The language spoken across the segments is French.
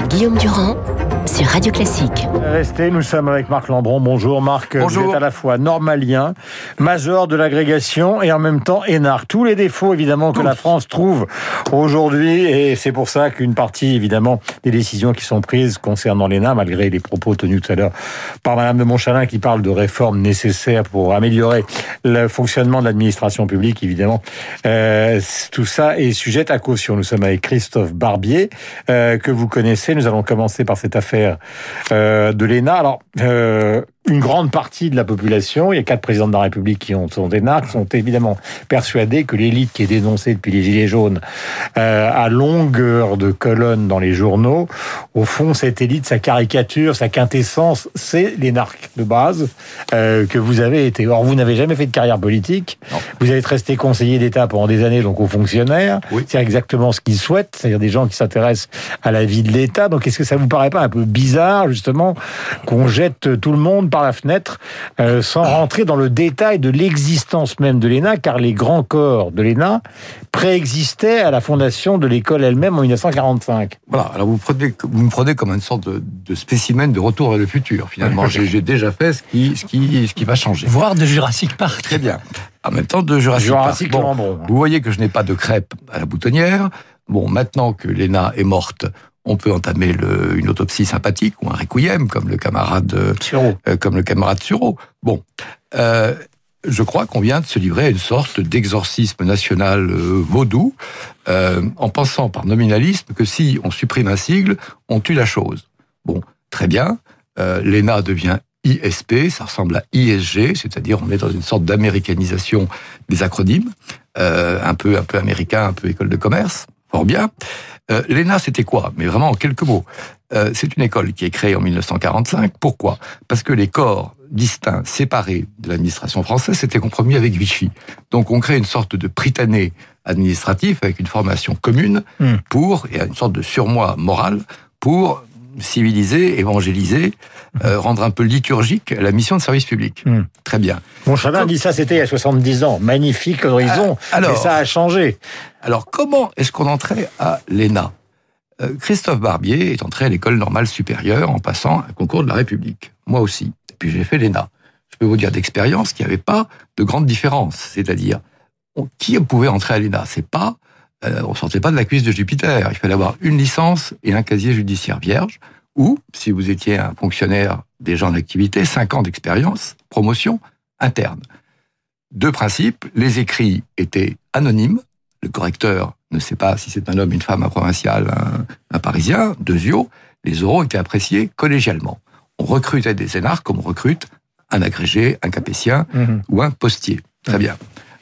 Guillaume Durand sur Radio Classique. Restez, nous sommes avec Marc Lambron. Bonjour Marc, Bonjour. vous êtes à la fois normalien, major de l'agrégation et en même temps énarque. Tous les défauts évidemment que la France trouve aujourd'hui et c'est pour ça qu'une partie évidemment des décisions qui sont prises concernant l'ENA, malgré les propos tenus tout à l'heure par Madame de Montchalin qui parle de réformes nécessaires pour améliorer le fonctionnement de l'administration publique évidemment, euh, tout ça est sujet à caution. Nous sommes avec Christophe Barbier euh, que vous connaissez. Nous allons commencer par cette affaire euh, de l'ENA. Alors, euh, une grande partie de la population, il y a quatre présidents de la République qui ont, sont énarques, sont évidemment persuadés que l'élite qui est dénoncée depuis les Gilets jaunes euh, à longueur de colonnes dans les journaux, au fond, cette élite, sa caricature, sa quintessence, c'est l'énarque de base euh, que vous avez été. Or, vous n'avez jamais fait de carrière politique. Non. Vous êtes resté conseiller d'État pendant des années, donc aux fonctionnaires. Oui. C'est exactement ce qu'ils souhaitent, c'est-à-dire des gens qui s'intéressent à la vie de l'État. Donc, est-ce que ça vous paraît pas un peu bizarre, justement, qu'on jette tout le monde par la fenêtre euh, sans rentrer dans le détail de l'existence même de l'ENA, car les grands corps de l'ENA préexistaient à la fondation de l'école elle-même en 1945. Voilà, alors vous, prenez, vous me prenez comme une sorte de, de spécimen de retour vers le futur. Finalement, j'ai déjà fait ce qui, ce, qui, ce qui va changer. Voire de Jurassic Park. Très bien. En même temps, de Jurassic, Jurassic Park. Bon, vous voyez que je n'ai pas de crêpe à la boutonnière. Bon, maintenant que Léna est morte, on peut entamer le, une autopsie sympathique ou un requiem, comme le camarade, euh, euh, comme le camarade Sureau. Bon, euh, je crois qu'on vient de se livrer à une sorte d'exorcisme national vaudou, en pensant par nominalisme que si on supprime un sigle, on tue la chose. Bon, très bien. L'ENA devient ISP, ça ressemble à ISG, c'est-à-dire on est dans une sorte d'américanisation des acronymes, euh, un peu un peu américain, un peu école de commerce. Fort bien. Euh, L'ENA, c'était quoi? Mais vraiment en quelques mots. Euh, c'est une école qui est créée en 1945. Pourquoi? Parce que les corps distincts, séparés de l'administration française, s'étaient compromis avec Vichy. Donc on crée une sorte de pritané administratif avec une formation commune Hmm. pour, et une sorte de surmoi moral pour civiliser, évangéliser, euh, rendre un peu liturgique la mission de service public. Hmm. Très bien. Mon Chalin dit ça, c'était il y a 70 ans. Magnifique horizon. Ah, alors. mais ça a changé. Alors, comment est-ce qu'on entrait à l'ENA? Euh, Christophe Barbier est entré à l'école normale supérieure en passant un concours de la République. Moi aussi. Et puis j'ai fait l'ENA. Je peux vous dire d'expérience qu'il n'y avait pas de grande différence. C'est-à-dire, qui pouvait entrer à l'ENA? C'est pas, euh, on sortait pas de la cuisse de Jupiter. Il fallait avoir une licence et un casier judiciaire vierge. Ou, si vous étiez un fonctionnaire déjà en activité, cinq ans d'expérience, promotion interne. Deux principes. Les écrits étaient anonymes. Le correcteur ne sait pas si c'est un homme, une femme, un provincial, un, un parisien. Deuxio, les oraux étaient appréciés collégialement. On recrutait des énarques comme on recrute un agrégé, un capétien ou un postier. Très bien.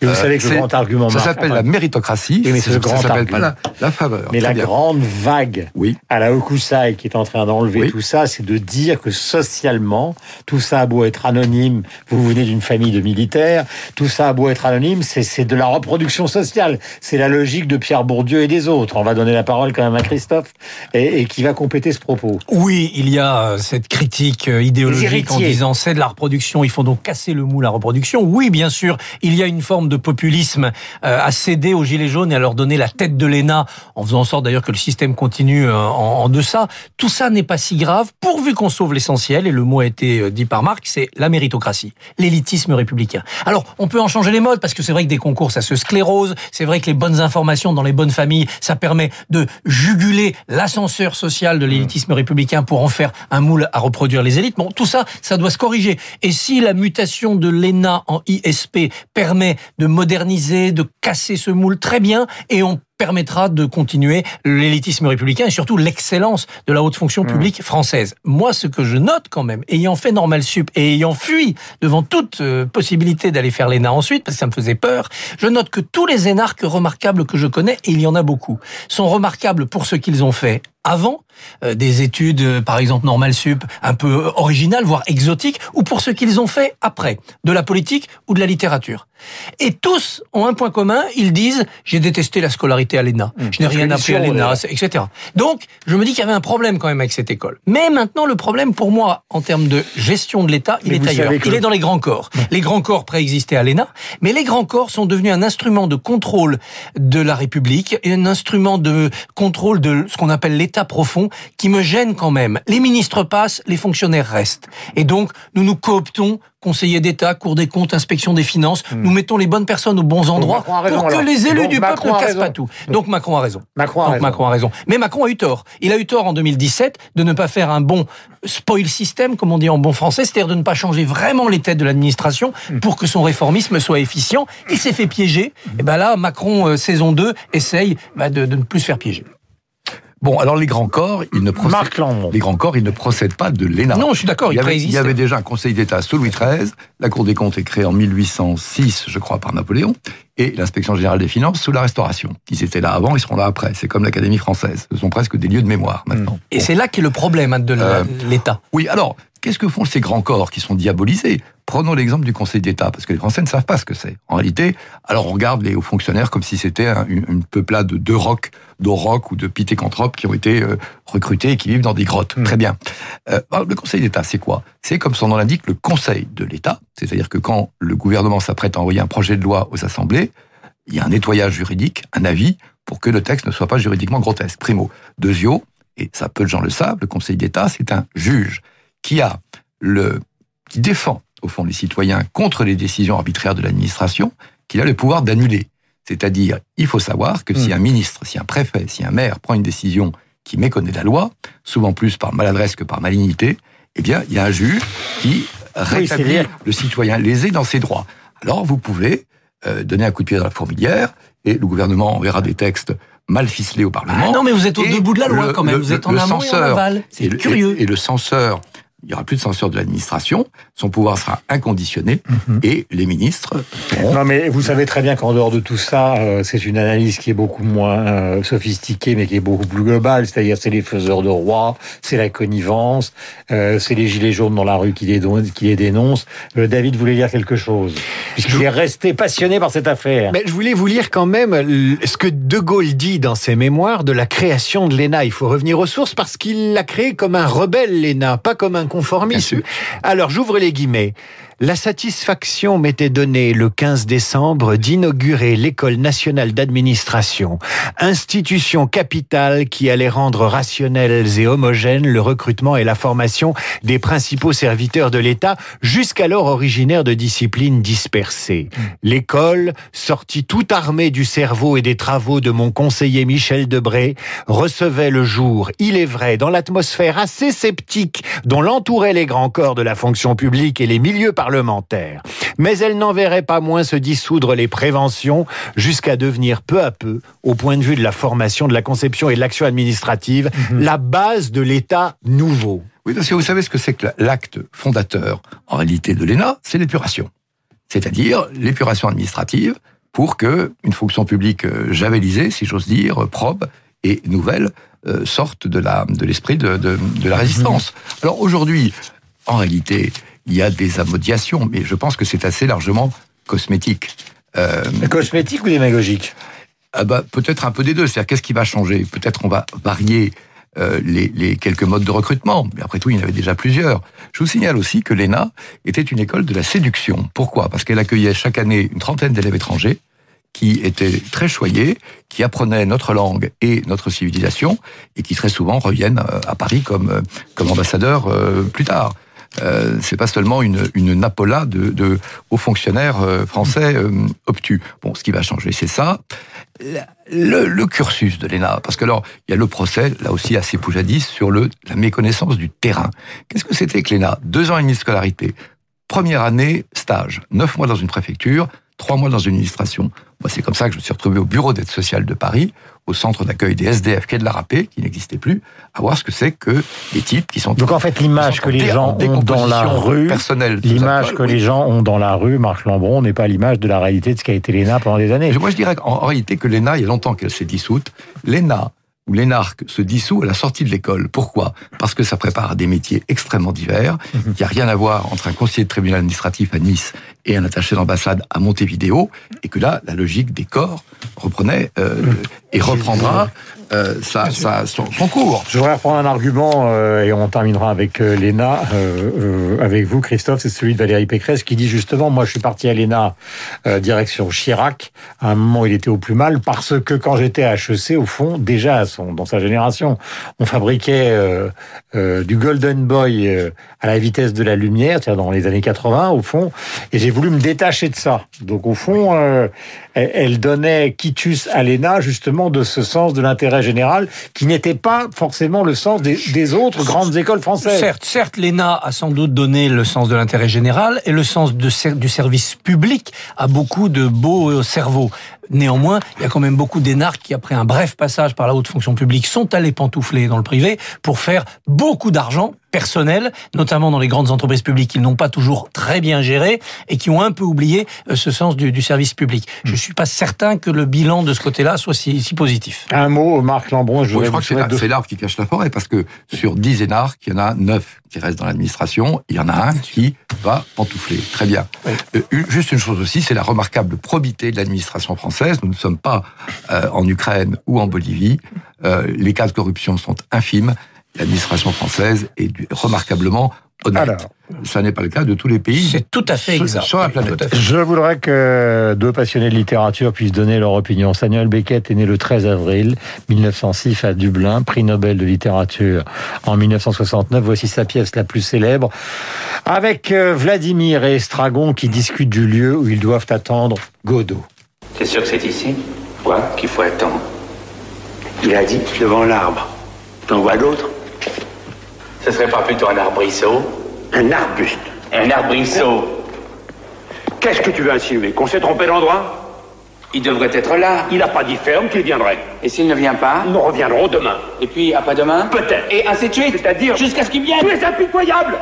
Et vous Euh, savez que le grand argument Ça s'appelle la méritocratie. Oui, mais c'est ça le grand s'appelle pas la, la faveur. Mais la bien. grande vague Oui. à la Hokusai qui est en train d'enlever Oui. tout ça, c'est de dire que socialement, tout ça a beau être anonyme, vous venez d'une famille de militaires, tout ça a beau être anonyme, c'est de la reproduction sociale. C'est la logique de Pierre Bourdieu et des autres. On va donner la parole quand même à Christophe et, et qui va compléter ce propos. Oui, il y a euh, cette critique euh, idéologique en disant c'est de la reproduction, il faut donc casser le moule à reproduction. Oui, bien sûr, il y a une forme de populisme euh, à céder aux gilets jaunes et à leur donner la tête de l'ENA, en faisant en sorte d'ailleurs que le système continue euh, en, en deçà. Tout ça n'est pas si grave, pourvu qu'on sauve l'essentiel, et le mot a été euh, dit par Marc, c'est la méritocratie, l'élitisme républicain. Alors, on peut en changer les modes, parce que c'est vrai que des concours, ça se sclérose, c'est vrai que les bonnes informations dans les bonnes familles, ça permet de juguler l'ascenseur social de l'élitisme républicain pour en faire un moule à reproduire les élites. Bon, tout ça, ça doit se corriger. Et si la mutation de l'ENA en ISP permet de moderniser, de casser ce moule, très bien, et on permettra de continuer l'élitisme républicain et surtout l'excellence de la haute fonction publique française. Moi, ce que je note quand même, ayant fait Normal Sup et ayant fui devant toute euh, possibilité d'aller faire l'ENA ensuite, parce que ça me faisait peur, je note que tous les énarques remarquables que je connais, et il y en a beaucoup, sont remarquables pour ce qu'ils ont fait avant, des études, euh, par exemple Normal Sup, un peu euh, originales, voire exotiques, ou pour ce qu'ils ont fait après, de la politique ou de la littérature. Et tous ont un point commun, ils disent j'ai détesté la scolarité à l'ENA, je n'ai rien appris à l'ENA, euh, etc. Donc, je me dis qu'il y avait un problème quand même avec cette école. Mais maintenant, le problème pour moi, en termes de gestion de l'État, il est ailleurs. que- Il est dans les grands corps. Les grands corps préexistaient à l'ENA, mais les grands corps sont devenus un instrument de contrôle de la République et un instrument de contrôle de ce qu'on appelle l'État état qui me gêne quand même. Les ministres passent, les fonctionnaires restent. Et donc, nous nous cooptons conseiller d'État, Cour des comptes, inspection des finances. Hmm. Nous mettons les bonnes personnes aux bons endroits pour que les élus du peuple ne cassent pas tout. Donc Macron a raison. Macron a, raison. Macron a raison. Mais Macron a eu tort. Il a eu tort en 2017 de ne pas faire un bon spoil system, comme on dit en bon français, c'est-à-dire de ne pas changer vraiment les têtes de l'administration hmm. pour que son réformisme soit efficient. Il s'est fait piéger. Et ben là, Macron, euh, saison 2, essaye bah, de, de ne plus se faire piéger. Bon, alors les grands corps, ils ne procèdent, les grands corps, ils ne procèdent pas de l'ENA. Non, je suis d'accord. Il, y avait, il y avait déjà un Conseil d'État sous Louis XIII. La Cour des comptes est créée en 1806, je crois, par Napoléon, et l'Inspection générale des finances sous la Restauration. Ils étaient là avant, ils seront là après. C'est comme l'Académie française. Ce sont presque des lieux de mémoire maintenant. Et c'est là qu'est le problème hein, de euh, l'État. oui, alors Qu'est-ce que font ces grands corps qui sont diabolisés? Prenons l'exemple du Conseil d'État, parce que les Français ne savent pas ce que c'est. En réalité, alors on regarde les hauts fonctionnaires comme si c'était une, peuplade de deux rocs, d'orocs ou de pitécanthropes qui ont été euh, recrutés et qui vivent dans des grottes. Hmm. Très bien. Euh, le Conseil d'État, c'est quoi? C'est comme son nom l'indique, le Conseil de l'État. C'est-à-dire que quand le gouvernement s'apprête à envoyer un projet de loi aux assemblées, il y a un nettoyage juridique, un avis, pour que le texte ne soit pas juridiquement grotesque. Primo. Deuxio, et ça peu de gens le savent, le Conseil d'État, c'est un juge qui a le, qui défend, au fond, les citoyens contre les décisions arbitraires de l'administration, qu'il a le pouvoir d'annuler. C'est-à-dire, il faut savoir que si hmm. un ministre, si un préfet, si un maire prend une décision qui méconnaît la loi, souvent plus par maladresse que par malignité, eh bien, il y a un juge qui rétablit le citoyen lésé dans ses droits. Alors, vous pouvez euh, donner un coup de pied dans la fourmilière, et le gouvernement enverra des textes mal ficelés au Parlement. Ah non, mais vous êtes au bout de la loi quand même. vous êtes en amont et en aval. C'est curieux. et, le censeur il y aura plus de censure de l'administration, son pouvoir sera inconditionné mhm. et les ministres. Non, mais vous savez très bien qu'en dehors de tout ça, euh, c'est une analyse qui est beaucoup moins euh, sophistiquée, mais qui est beaucoup plus globale. C'est-à-dire, c'est les faiseurs de rois, c'est la connivence, euh, c'est les gilets jaunes dans la rue qui les, qui les dénoncent. David voulait lire quelque chose, puisqu'il est resté passionné par cette affaire. Mais je voulais vous lire quand même ce que De Gaulle dit dans ses mémoires de la création de l'ENA. Il faut revenir aux sources parce qu'il l'a créé comme un rebelle, l'ENA, pas comme un conformisme. Alors, j'ouvre les guillemets. La satisfaction m'était donnée le 15 décembre d'inaugurer l'École nationale d'administration, institution capitale qui allait rendre rationnels et homogènes le recrutement et la formation des principaux serviteurs de l'État, jusqu'alors originaires de disciplines dispersées. L'école, sortie tout armée du cerveau et des travaux de mon conseiller Michel Debré, recevait le jour, il est vrai, dans l'atmosphère assez sceptique dont l'entouraient les grands corps de la fonction publique et les milieux par parlementaire. Mais elle n'en verrait pas moins se dissoudre les préventions jusqu'à devenir peu à peu, au point de vue de la formation, de la conception et de l'action administrative, mhm. la base de l'État nouveau. Oui, parce que vous savez ce que c'est que l'acte fondateur, en réalité, de l'ENA, c'est l'épuration. C'est-à-dire l'épuration administrative pour que une fonction publique euh, javelisée, si j'ose dire, probe et nouvelle, euh, sorte de l'esprit de, de, de, la résistance. Mhm. Alors aujourd'hui, en réalité, il y a des amodiations, mais je pense que c'est assez largement cosmétique. Euh, cosmétique ou démagogique ah bah, Peut-être un peu des deux. C'est-à-dire, qu'est-ce qui va changer? Peut-être on va varier euh, les, les, quelques modes de recrutement, mais après tout, il y en avait déjà plusieurs. Je vous signale aussi que l'ENA était une école de la séduction. Pourquoi? Parce qu'elle accueillait chaque année une trentaine d'élèves étrangers qui étaient très choyés, qui apprenaient notre langue et notre civilisation, et qui très souvent reviennent euh, à Paris comme, comme ambassadeurs plus tard. Euh, c'est pas seulement une, une napola de, de hauts fonctionnaires euh, français euh, obtus. Bon, ce qui va changer, c'est ça. Le, le, cursus de l'ENA, parce que alors, il y a le procès, là aussi assez poujadis, sur le, la méconnaissance du terrain. Qu'est-ce que c'était que l'ENA? Deux ans et demi de scolarité. Première année, stage. Neuf mois dans une préfecture, trois mois dans une administration. Moi, c'est comme ça que je me suis retrouvé au bureau d'aide sociale de Paris, au centre d'accueil des SDF quai de la Rapée, qui n'existait plus, à voir ce que c'est que les types qui sont... Donc en fait, l'image que les gens ont dans la rue, l'image que les gens ont dans la rue, Marc Lambron, n'est pas l'image de la réalité de ce qu'a été l'ENA pendant des années. Moi, je dirais qu'en réalité que l'ENA, il y a longtemps qu'elle s'est dissoute. L'ENA où l'énarque se dissout à la sortie de l'école. Pourquoi? Parce que ça prépare à des métiers extrêmement divers. Mhm. Il n'y a rien à voir entre un conseiller de tribunal administratif à Nice et un attaché d'ambassade à Montevideo, et que là, la logique des corps reprenait euh, et reprendra euh, ça, ça, son, cours. Je voudrais reprendre un argument euh, et on terminera avec euh, l'ENA, euh, avec vous Christophe, c'est celui de Valérie Pécresse qui dit justement, moi je suis parti à l'ENA direction Chirac, à un moment il était au plus mal, parce que quand j'étais à HEC, au fond, déjà son, dans sa génération, on fabriquait du Golden Boy à la vitesse de la lumière, c'est-à-dire dans les années 80 au fond, et j'ai voulu me détacher de ça. Donc au fond, elle donnait quitus à l'ENA justement de ce sens de l'intérêt général qui n'était pas forcément le sens des, autres grandes écoles françaises. Certes, l'ENA a sans doute donné le sens de l'intérêt général et le sens du service public à beaucoup de beaux cerveaux. Néanmoins, il y a quand même beaucoup d'énarques qui, après un bref passage par la haute fonction publique, sont allés pantoufler dans le privé pour faire beaucoup d'argent personnel, notamment dans les grandes entreprises publiques qu'ils n'ont pas toujours très bien géré et qui ont un peu oublié euh, ce sens du, service public. Je suis pas certain que le bilan de ce côté-là soit si, positif. Un mot, Marc Lambron, je, je crois que c'est l'arbre qui cache la forêt parce que sur 10 énarques, il y en a 9 qui restent dans l'administration, il y en a un qui va pantoufler. Très bien. Euh, juste une chose aussi, c'est la remarquable probité de l'administration française. Nous ne sommes pas euh, en Ukraine ou en Bolivie. Euh, les cas de corruption sont infimes. L'administration française est remarquablement honnête. Ça n'est pas le cas de tous les pays. C'est tout à fait exact. Sur la planète. Je voudrais que deux passionnés de littérature puissent donner leur opinion. Samuel Beckett est né le 13 avril 1906 à Dublin, prix Nobel de littérature en 1969. Voici sa pièce la plus célèbre, avec euh, Vladimir et Estragon qui discutent du lieu où ils doivent attendre Godot. C'est sûr que c'est ici? Quoi? Qu'il faut attendre. Il a dit devant l'arbre. T'en vois d'autres? Ce serait pas plutôt un arbrisseau? Un arbuste. Un arbrisseau. Qu'est-ce que tu veux insinuer? Qu'on s'est trompé d'endroit? Il devrait être là. Il n'a pas dit ferme qu'il viendrait. Et s'il ne vient pas? Nous reviendrons demain. Et puis après-demain Peut-être. Et ainsi de suite C'est-à-dire Jusqu'à ce qu'il vienne Tu es impitoyable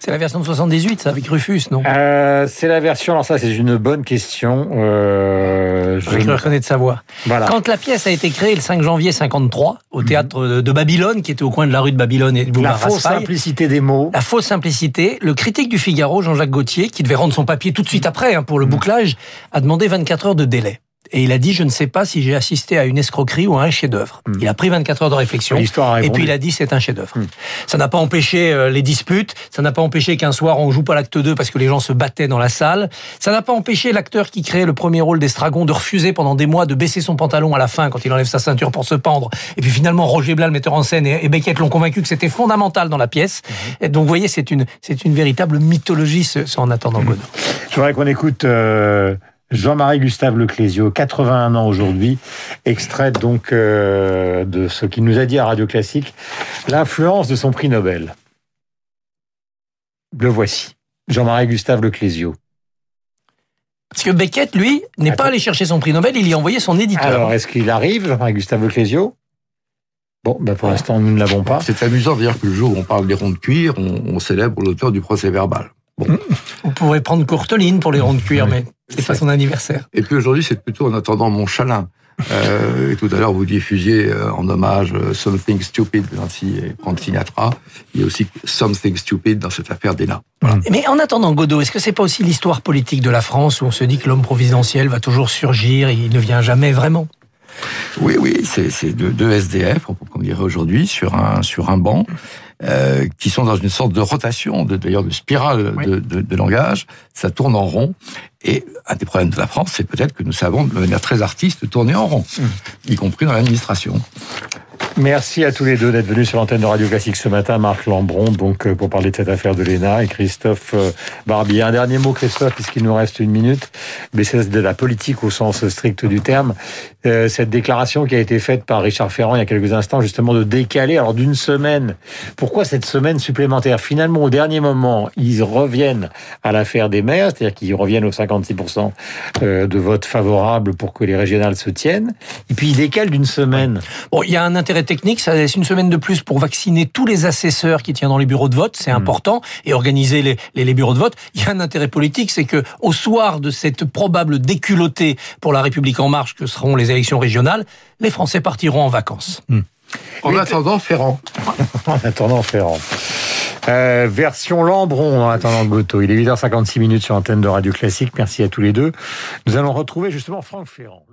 c'est la version de 78, ça, avec Rufus, non? Euh, C'est la version, alors ça c'est une bonne question. Euh, je le reconnais de sa voix. Voilà. Quand la pièce a été créée le 5 janvier 53, au théâtre de Babylone, qui était au coin de la rue de Babylone et de La fausse simplicité des mots. La fausse simplicité. Le critique du Figaro, Jean-Jacques Gauthier, qui devait rendre son papier tout de suite après, hein, pour le bouclage, a demandé 24 heures de délai. Et il a dit, je ne sais pas si j'ai assisté à une escroquerie ou à un chef-d'œuvre. Hmm. Il a pris 24 heures de réflexion. Et puis il a dit, c'est un chef-d'œuvre. Hmm. Ça n'a pas empêché euh, les disputes. Ça n'a pas empêché qu'un soir on joue pas l'acte 2 parce que les gens se battaient dans la salle. Ça n'a pas empêché l'acteur qui créait le premier rôle d'Estragon de refuser pendant des mois de baisser son pantalon à la fin quand il enlève sa ceinture pour se pendre. Et puis finalement, Roger Blas, le metteur en scène, et Beckett l'ont convaincu que c'était fondamental dans la pièce. Hmm. Et donc vous voyez, c'est une, c'est une véritable mythologie, ce, en attendant Godot. Je voudrais qu'on écoute euh, Jean-Marie Gustave Leclésio, 81 ans aujourd'hui, extrait donc euh, de ce qu'il nous a dit à Radio Classique, l'influence de son prix Nobel. Le voici, Jean-Marie Gustave Leclésio. Parce que Beckett, lui, n'est pas allé chercher son prix Nobel, il y a envoyé son éditeur. Alors, est-ce qu'il arrive, Jean-Marie Gustave Leclésio? Bon, ben pour l'instant, nous ne l'avons pas. C'est amusant d'ailleurs que le jour où on parle des ronds de cuir, on célèbre l'auteur du procès verbal. Bon. On pourrait prendre Courteline pour les ronds de cuir, mais c'est pas son anniversaire. Et puis aujourd'hui, c'est plutôt en attendant mon chalin. Euh, et tout à l'heure, vous diffusiez euh, en hommage euh, Something Stupid ainsi et Frank Sinatra. Il y a aussi Something Stupid dans cette affaire d'Ena. Mais en attendant Godot, est-ce que c'est pas aussi l'histoire politique de la France où on se dit que l'homme providentiel va toujours surgir et il ne vient jamais vraiment? Oui, oui, c'est deux, SDF, on dirait aujourd'hui, sur un, sur un banc. Euh, qui sont dans une sorte de rotation, d'ailleurs de, spirale de, de, de, langage. Ça tourne en rond. Et un des problèmes de la France, c'est peut-être que nous savons de manière très artiste tourner en rond, mmh. y compris dans l'administration. Merci à tous les deux d'être venus sur l'antenne de Radio Classique ce matin. Marc Lambron, donc, euh, pour parler de cette affaire de l'ENA, et Christophe euh, Barbier. Un dernier mot, Christophe, puisqu'il nous reste une minute. Mais c'est de la politique au sens strict du terme. Euh, cette déclaration qui a été faite par Richard Ferrand il y a quelques instants, justement, de décaler, alors d'une semaine. Pourquoi cette semaine supplémentaire? Finalement, au dernier moment, ils reviennent à l'affaire des maires, c'est-à-dire qu'ils reviennent aux 56% de votes favorables pour que les régionales se tiennent. Et puis, ils décalent d'une semaine. Bon, il y a un intérêt technique, ça laisse une semaine de plus pour vacciner tous les assesseurs qui tiennent dans les bureaux de vote, c'est hmm. important, et organiser les, les, bureaux de vote. Il y a un intérêt politique, c'est que au soir de cette probable déculottée pour la République en marche que seront les élections régionales, les Français partiront en vacances. Hmm. En attendant Ferrand. en attendant Ferrand. Euh, version Lambron en attendant Goto. Il est 8h56 minutes sur l'antenne de Radio Classique. Merci à tous les deux. Nous allons retrouver justement Franck Ferrand.